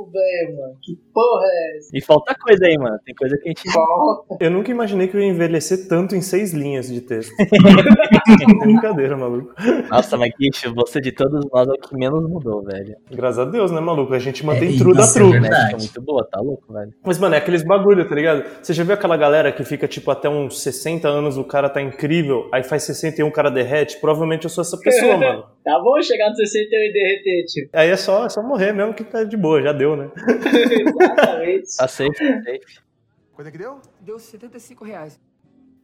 S3: Como bem, mano. Que porra é essa?
S2: E falta coisa aí, mano. Tem coisa que a gente.
S3: Falta.
S5: Eu nunca imaginei que eu ia envelhecer tanto em seis linhas de texto. Tem brincadeira, maluco.
S2: Nossa, mas Kish, você de todos nós é o que menos mudou, velho.
S5: Graças a Deus, né, maluco? A gente mantém
S4: É,
S5: true da
S4: é
S5: true.
S2: é muito boa, tá louco, velho.
S5: Mas, mano, é aqueles bagulho, tá ligado? Você já viu aquela galera que fica, tipo, até uns 60 anos, o cara tá incrível, aí faz 61, o cara derrete? Provavelmente eu sou essa pessoa, mano.
S3: Tá bom chegar no 61 e derreter, tio.
S5: Aí é só, é só morrer mesmo que tá de boa, já deu, né?
S3: Exatamente.
S2: Tá safe, tá safe.
S8: Quanto é que deu?
S9: Deu 75 reais.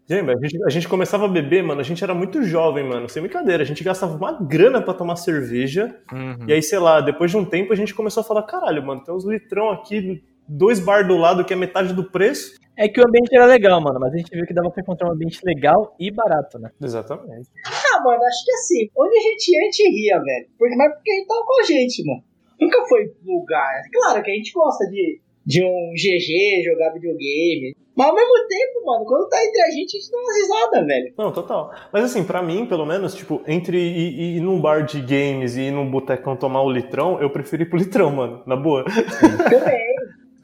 S5: Gente, a gente, a gente começava a beber, mano, a gente era muito jovem, mano, sem brincadeira. A gente gastava uma grana pra tomar cerveja,
S2: Uhum.
S5: E aí, sei lá, depois de um tempo a gente começou a falar, caralho, mano, tem uns litrão aqui, dois bar do lado que é metade do preço.
S2: É que o ambiente era legal, mano, mas a gente viu que dava pra encontrar um ambiente legal e barato, né?
S5: Exatamente.
S3: Ah, mano, acho que assim, onde a gente ia, a gente ria, velho. Porque, mas porque ele tava com a gente, mano. Nunca foi lugar. Claro que a gente gosta de, de um GG, jogar videogame. Mas ao mesmo tempo, mano, quando tá entre a gente, a gente dá umas risadas, velho.
S5: Não, total. Mas assim, pra mim, pelo menos, tipo, entre ir, ir, num bar de games e ir num botecão tomar o litrão, eu prefiro ir pro litrão, mano, na boa.
S3: Também.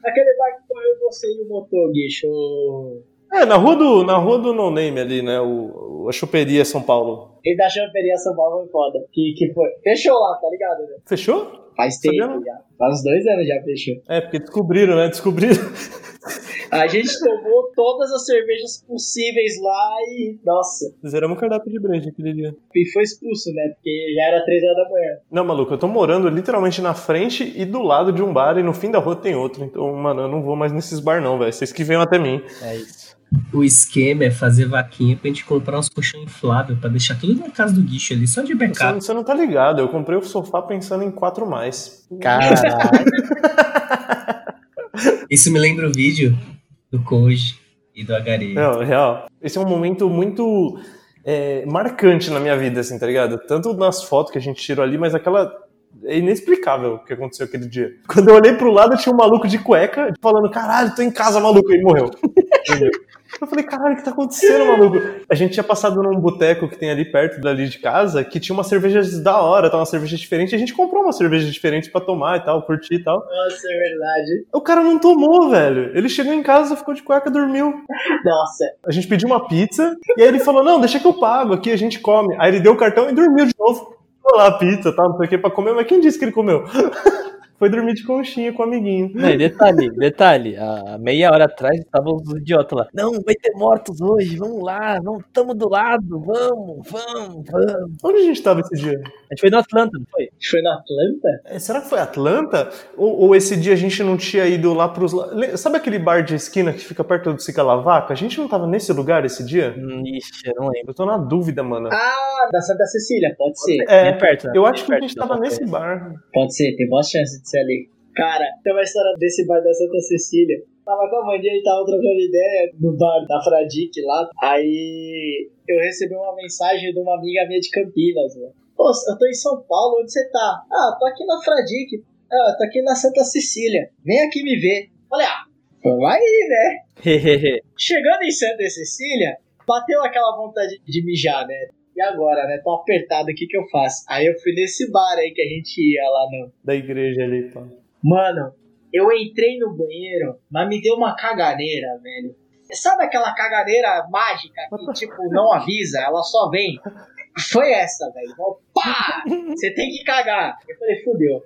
S3: Aquele bar que foi eu, você e o motor, guicho.
S5: É, na rua do, na rua do No Name ali, né, o, a choperia São Paulo.
S3: Ele da champeria São Paulo foi foda. Que, que foi. Fechou lá, tá ligado? Né?
S5: Fechou?
S3: Faz
S5: Sabia
S3: tempo
S5: não.
S3: já. Faz uns dois anos já fechou.
S5: É, porque descobriram, né, descobriram.
S3: A gente tomou todas as cervejas possíveis lá e. Nossa.
S5: Zeramos o cardápio de breja aquele dia.
S3: E foi expulso, né? Porque já era 3 horas da manhã.
S5: Não, maluco, eu tô morando literalmente na frente e do lado de um bar e no fim da rua tem outro. Então, mano, eu não vou mais nesses bar não, velho. Vocês que venham até mim.
S2: É isso.
S4: O esquema é fazer vaquinha pra gente comprar uns colchão inflável pra deixar tudo na casa do guicho ali, só de
S5: Você,
S4: backup.
S5: você não tá ligado, eu comprei o sofá pensando em quatro mais.
S2: Caralho.
S4: Isso me lembra o vídeo do Koji e do Hare.
S5: Não, real. Esse é um momento muito é, marcante na minha vida, assim, tá ligado? Tanto nas fotos que a gente tirou ali, mas aquela. É inexplicável o que aconteceu aquele dia. Quando eu olhei pro lado, tinha um maluco de cueca falando: caralho, tô em casa, maluco. E ele morreu. Eu falei, caralho, o que tá acontecendo, maluco? A gente tinha passado num boteco que tem ali perto dali de casa, que tinha umas cervejas da hora, tá uma cerveja diferente, e a gente comprou uma cerveja diferente pra tomar e tal, curtir e tal.
S3: Nossa, é verdade.
S5: O cara não tomou, velho. Ele chegou em casa, ficou de cueca, dormiu.
S3: Nossa.
S5: A gente pediu uma pizza e aí ele falou: Não, deixa que eu pago aqui, a gente come. Aí ele deu o cartão e dormiu de novo. Ficou lá a pizza, tá? Não sei o que pra comer, mas quem disse que ele comeu? Foi dormir de conchinha com o amiguinho.
S2: Não, e detalhe, detalhe, há meia hora atrás estavam os idiotas lá. Não, vai ter mortos hoje, vamos lá, vamos, tamo do lado, vamos, vamos, vamos.
S5: Onde a gente tava esse dia?
S2: A gente foi no Atlanta, não foi?
S3: Foi na Atlanta?
S5: É, será que foi Atlanta? Ou, ou esse dia a gente não tinha ido lá pros. Sabe aquele bar de esquina que fica perto do Cica Lavaca? A gente não tava nesse lugar esse dia?
S2: Hum, Ixi, eu não lembro.
S5: Eu tô na dúvida, mano.
S3: Ah, da Santa Cecília, pode ser.
S5: É,
S2: Bem perto, né?
S5: eu acho que a gente tava nesse bar.
S3: Pode ser, tem boa chance de ali. Cara, tem uma história desse bar da Santa Cecília. Tava com a Mandinha, gente tava trocando ideia no bar da Fradique lá. Aí eu recebi uma mensagem de uma amiga minha de Campinas, né? Pô, eu tô em São Paulo, onde você tá? Ah, tô aqui na Fradique. Ah, tô aqui na Santa Cecília. Vem aqui me ver. Falei, ah, vamos aí, né? Chegando em Santa Cecília, bateu aquela vontade de mijar, né? E agora, né? Tô apertado, o que que eu faço? Aí eu fui nesse bar aí que a gente ia lá no,
S5: Da igreja ali, pá.
S3: Mano, eu entrei no banheiro, mas me deu uma caganeira, velho. Sabe aquela caganeira mágica que, tipo, não avisa, ela só vem? Foi essa, velho. Pá! Você tem que cagar. Eu falei, fudeu.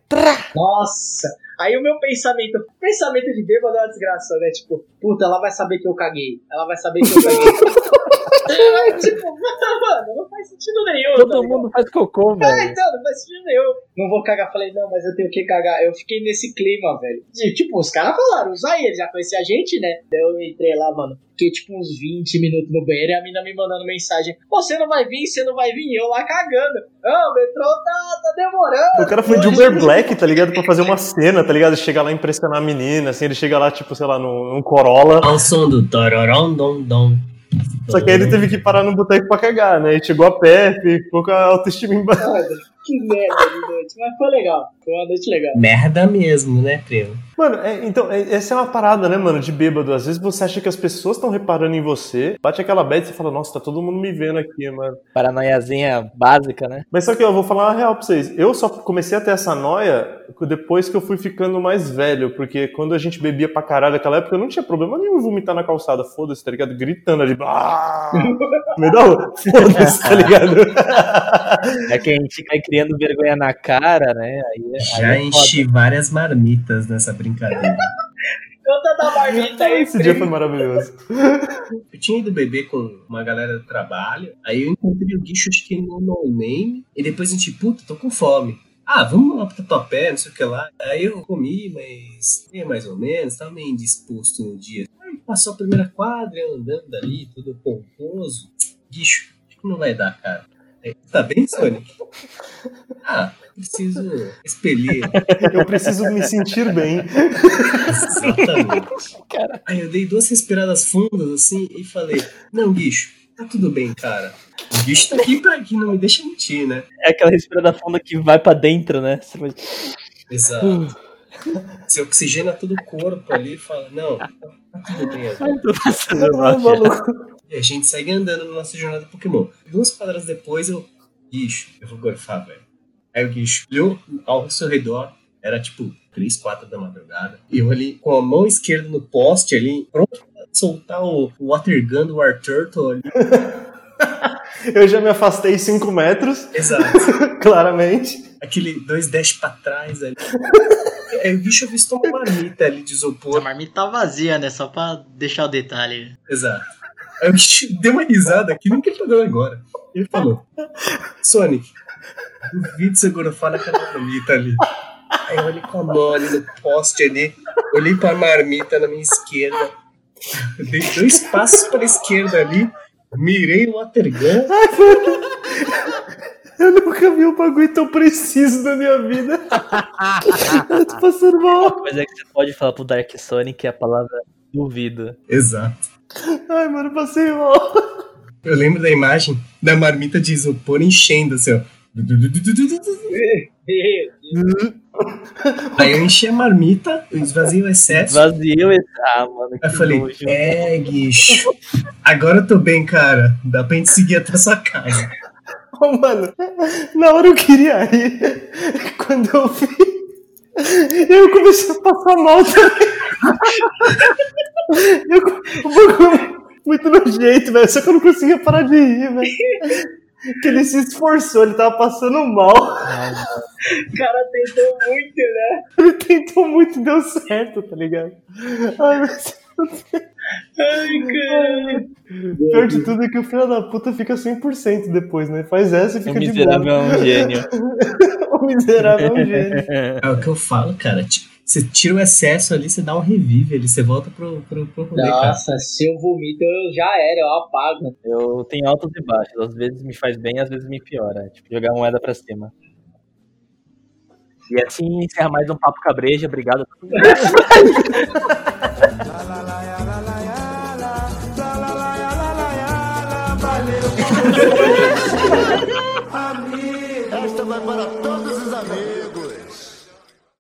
S3: Nossa! Aí o meu pensamento, pensamento de bêbado é uma desgraça, né? Tipo, puta, ela vai saber que eu caguei. Ela vai saber que eu caguei. Tipo, mano, não faz sentido nenhum. tá
S2: Todo
S3: ligado?
S2: mundo faz cocô,
S3: É,
S2: velho.
S3: então, não faz sentido nenhum. Não vou cagar. Falei, não, mas eu tenho que cagar. Eu fiquei nesse clima, velho. De, tipo, os caras falaram, usa aí, eles já conheciam a gente, né? Daí eu entrei lá, mano. Fiquei tipo uns 20 minutos no banheiro e a mina me mandando mensagem. Você não vai vir, você não vai vir. E eu lá cagando. Ah, o metrô tá, tá demorando.
S5: O cara foi de Uber Black, tá ligado? Pra fazer uma cena, tá ligado? Chegar lá e impressionar a menina, assim, ele chega lá, tipo, sei lá, num, num Corolla.
S4: Ao som do tororom dom dom.
S5: Só que aí ele teve que parar no boteco pra cagar, né? E chegou a pé, ficou com a autoestima embaixo.
S3: Que merda de noite. Mas foi legal. Foi uma noite legal.
S4: Merda mesmo, né, primo?
S5: Mano, é- então, é- essa é uma parada, né, mano, de bêbado. Às vezes você acha que as pessoas estão reparando em você, bate aquela bad e você fala, nossa, tá todo mundo me vendo aqui, mano.
S2: Paranoiazinha básica, né?
S5: Mas só que eu vou falar uma real pra vocês. Eu só comecei a ter essa noia depois que eu fui ficando mais velho, porque quando a gente bebia pra caralho naquela época, eu não tinha problema nenhum vomitar na calçada, foda-se, tá ligado? Gritando ali, ah! da rua, foda-se, tá ligado?
S2: É que a gente vai criando vergonha na cara, né? Aí,
S4: Já
S2: aí é foda.
S4: enchi várias marmitas nessa brincadeira.
S3: Conta da marmita aí,
S5: Esse dia
S3: primo.
S5: foi maravilhoso.
S4: Eu tinha ido beber com uma galera do trabalho, aí eu encontrei o guicho, acho que no No Name, e depois a gente, puta, tô com fome. Ah, vamos lá pro Tatuapé, não sei o que lá. Aí eu comi, mas nem mais ou menos, tava meio indisposto no dia. Aí passou a primeira quadra, andando dali, todo pomposo. Guicho, acho que não vai dar, cara. Tá bem, Sonic? Ah, preciso expelir.
S5: Eu preciso me sentir bem.
S4: Exatamente. Aí eu dei duas respiradas fundas assim e falei: Não, bicho, tá tudo bem, cara. O bicho tá aqui pra que não me deixa mentir, né?
S2: É aquela respirada funda que vai pra dentro, né? Você vai-
S4: Exato. Você oxigena todo o corpo ali e fala: Não, tá, tá tudo bem agora.
S2: Tô passando mal, já.
S5: maluco.
S4: E a gente segue andando na nossa jornada Pokémon. Duas quadras depois eu. Bicho, eu vou gorfar, velho. Aí o bicho olhou ao seu redor, era tipo 3, 4 da madrugada. E eu ali com a mão esquerda no poste ali, pronto pra soltar o o Water Gun do War Turtle ali.
S5: Eu já me afastei 5 metros,
S4: Exato.
S5: claramente.
S4: Aquele dois dash pra trás ali. É, o bicho avistou uma marmita ali de
S3: A
S4: isopor.
S3: marmita tá vazia, né? Só pra deixar o detalhe.
S4: Exato. Aí o bicho deu uma risada que nem que ele tá dando agora. Ele falou: Sonic, duvido você gorofar naquela marmita ali. Aí eu olhei com a mão ali no poste ali, olhei pra marmita na minha esquerda, dei dois passos pra esquerda ali, mirei o watergun.
S5: Eu nunca vi um bagulho tão preciso na minha vida. eu tô passando mal.
S2: Mas é que você pode falar pro Dark Sonic a palavra duvido.
S4: Exato.
S5: Ai, mano, passei mal.
S4: Eu lembro da imagem da marmita de isopor enchendo assim, ó. Aí eu enchi a marmita, eu esvaziei o excesso.
S2: Vazio. Ah, mano, que
S4: Aí eu falei,
S2: nojo.
S4: é, guicho. Agora eu tô bem, cara. Dá pra gente seguir até a sua casa.
S5: Ô, mano, na hora eu queria rir. Quando eu vi, eu comecei a passar mal também. Eu, o bagulho muito nojento, velho. Só que eu não conseguia parar de rir, velho. Que ele se esforçou, ele tava passando mal.
S3: O cara tentou muito, né?
S5: Ele tentou muito e deu certo, tá ligado? Ai, mas...
S3: Ai, cara.
S5: Pior de tudo é que o filho da puta fica 100% depois, né? Faz essa e
S2: O
S5: fica de
S2: miserável
S5: boa.
S2: é um gênio.
S5: o miserável é um gênio.
S4: É o que eu falo, cara. Ti- Você tira o excesso ali, você dá um revive ali, você volta pro, pro, pro rolê, cara.
S3: Nossa, se eu vomito, eu já era, eu apago.
S2: Eu tenho altos e baixos. Às vezes me faz bem, às vezes me piora. Tipo, jogar moeda pra cima. E assim encerra mais um Papo Cabreja. Obrigado.
S1: Esta